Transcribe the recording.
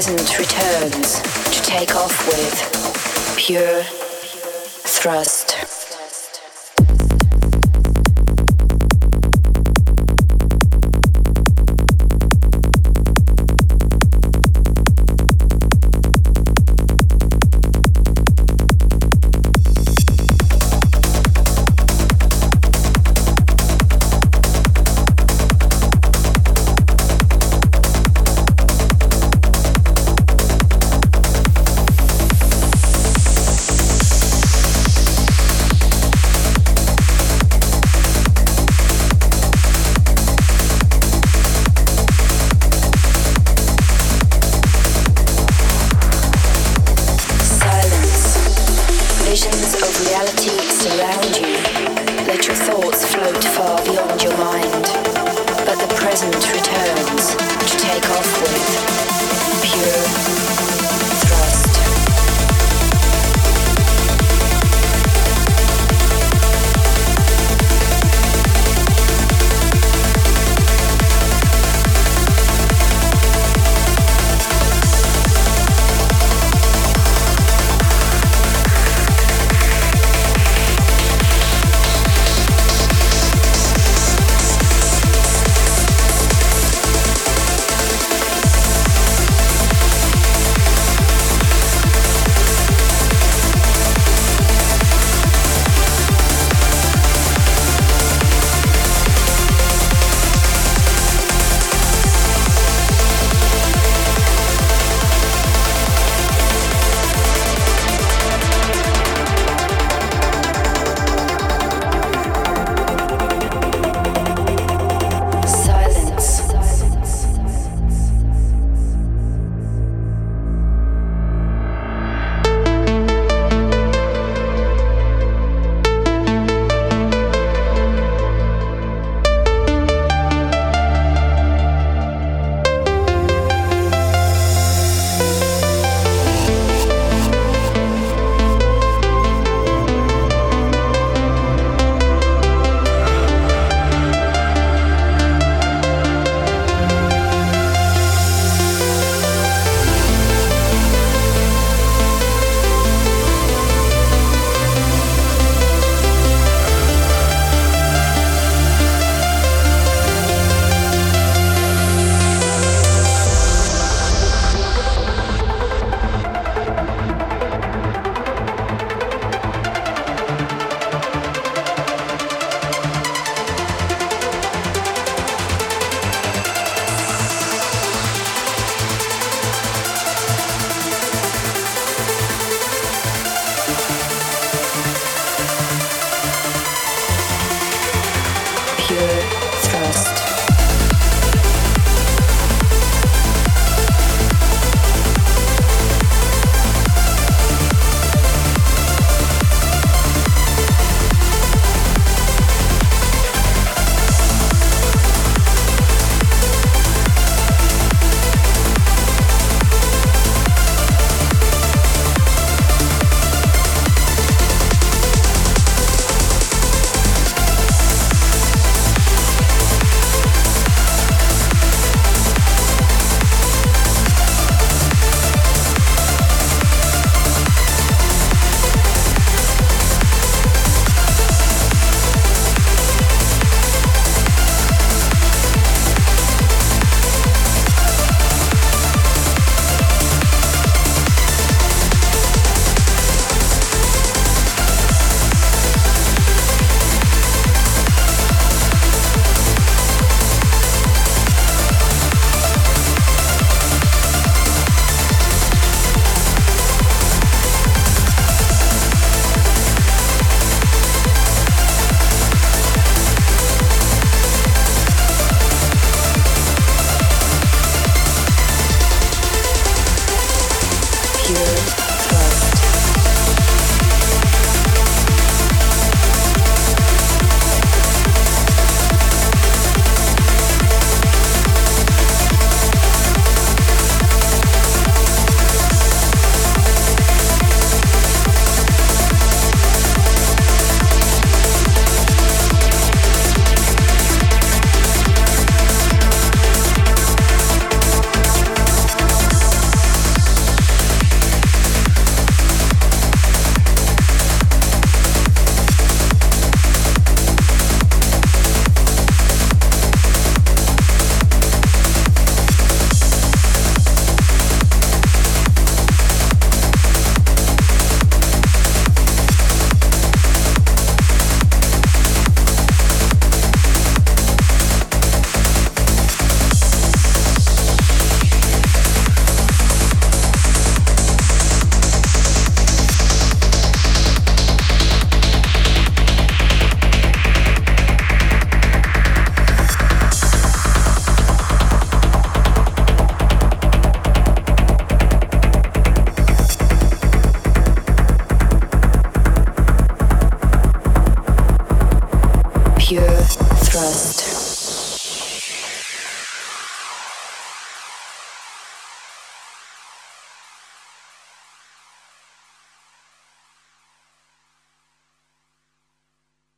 present returns to take off with pure